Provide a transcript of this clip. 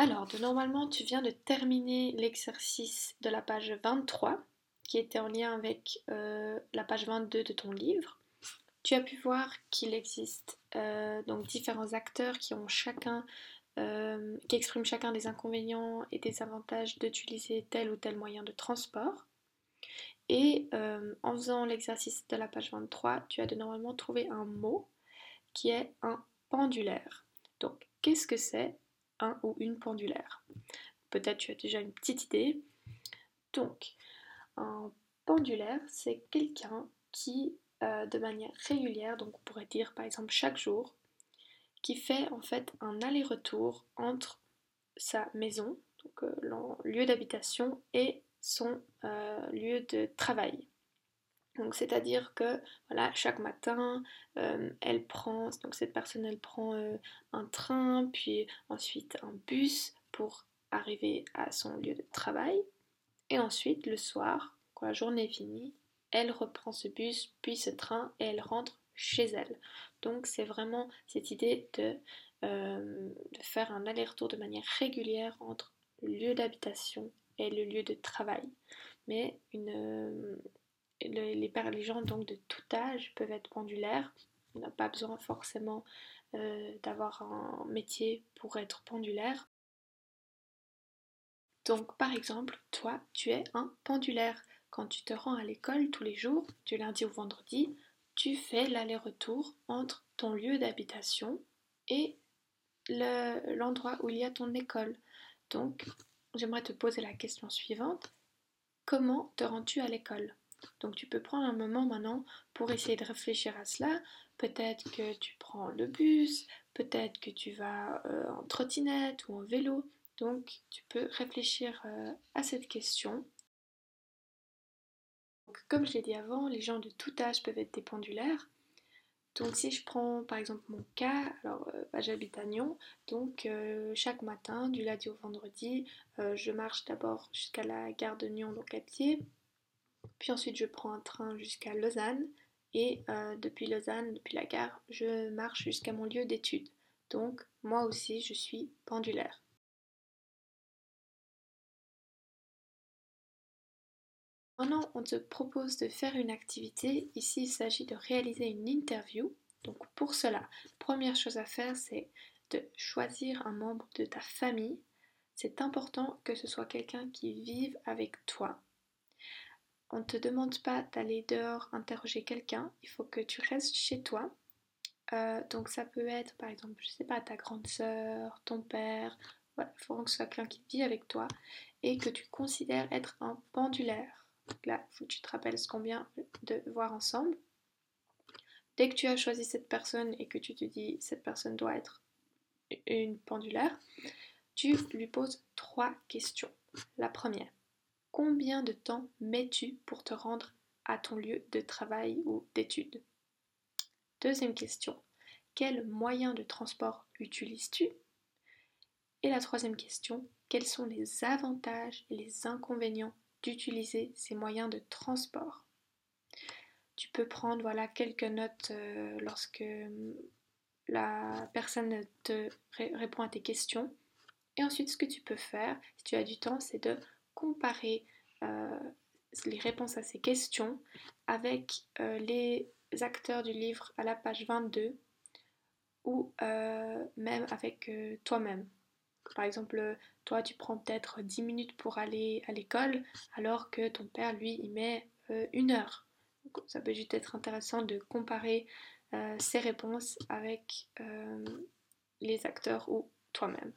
Alors, de, normalement, tu viens de terminer l'exercice de la page 23, qui était en lien avec euh, la page 22 de ton livre. Tu as pu voir qu'il existe euh, différents acteurs euh, qui expriment chacun des inconvénients et des avantages d'utiliser tel ou tel moyen de transport. Et en faisant l'exercice de la page 23, tu as de normalement trouvé un mot qui est un pendulaire. Donc, qu'est-ce que c'est? Ou une pendulaire. Peut-être tu as déjà une petite idée. Donc, un pendulaire, c'est quelqu'un qui, euh, de manière régulière, donc on pourrait dire par exemple chaque jour, qui fait en fait un aller-retour entre sa maison, donc euh, lieu d'habitation, et son euh, lieu de travail. Donc c'est-à-dire que voilà, chaque matin, euh, elle prend, donc cette personne elle prend euh, un train, puis ensuite un bus pour arriver à son lieu de travail. Et ensuite, le soir, quand la journée est finie, elle reprend ce bus, puis ce train, et elle rentre chez elle. Donc c'est vraiment cette idée de, euh, de faire un aller-retour de manière régulière entre le lieu d'habitation et le lieu de travail. Mais une, les, gens donc de tout âge peuvent être pendulaires. On n'a pas besoin forcément euh, d'avoir un métier pour être pendulaire. Donc par exemple, toi, tu es un pendulaire. Quand tu te rends à l'école tous les jours, du lundi au vendredi, tu fais l'aller-retour entre ton lieu d'habitation et l'endroit où il y a ton école. Donc, j'aimerais te poser la question suivante. Comment te rends-tu à l'école? Donc tu peux prendre un moment maintenant pour essayer de réfléchir à cela. Peut-être que tu prends le bus, peut-être que tu vas euh, en trottinette ou en vélo. Donc tu peux réfléchir euh, à cette question. comme je l'ai dit avant, les gens de tout âge peuvent être des pendulaires. Donc si je prends par exemple mon cas, alors euh, bah, j'habite à Nyon, donc chaque matin, du lundi au vendredi, je marche d'abord jusqu'à la gare de Nyon, donc à pied, puis ensuite, je prends un train jusqu'à Lausanne. Et euh, depuis Lausanne, depuis la gare, je marche jusqu'à mon lieu d'études. Donc, moi aussi, je suis pendulaire. Maintenant, on te propose de faire une activité. Ici, il s'agit de réaliser une interview. Donc, pour cela, première chose à faire, c'est de choisir un membre de ta famille. C'est important que ce soit quelqu'un qui vive avec toi. On ne te demande pas d'aller dehors interroger quelqu'un, il faut que tu restes chez toi. Euh, donc ça peut être par exemple, je sais pas, ta grande sœur, ton père, il faut que ce soit quelqu'un qui vit avec toi et que tu considères être un pendulaire. Donc là, faut que tu te rappelles ce qu'on vient de voir ensemble. Dès que tu as choisi cette personne et que tu te dis cette personne doit être une pendulaire, tu lui poses trois questions. La première, Combien de temps mets-tu pour te rendre à ton lieu de travail ou d'études? Deuxième question. Quels moyens de transport utilises-tu? Et la troisième question. Quels sont les avantages et les inconvénients d'utiliser ces moyens de transport? Tu peux prendre voilà, quelques notes euh, lorsque hum, la personne te répond à tes questions. Et ensuite, ce que tu peux faire, si tu as du temps, c'est de comparer euh, les réponses à ces questions avec euh, les acteurs du livre à la page 22 ou euh, même avec toi-même. Par exemple, toi tu prends peut-être 10 minutes pour aller à l'école alors que ton père lui il met une heure. ça peut juste être intéressant de comparer ces réponses avec les acteurs ou toi-même.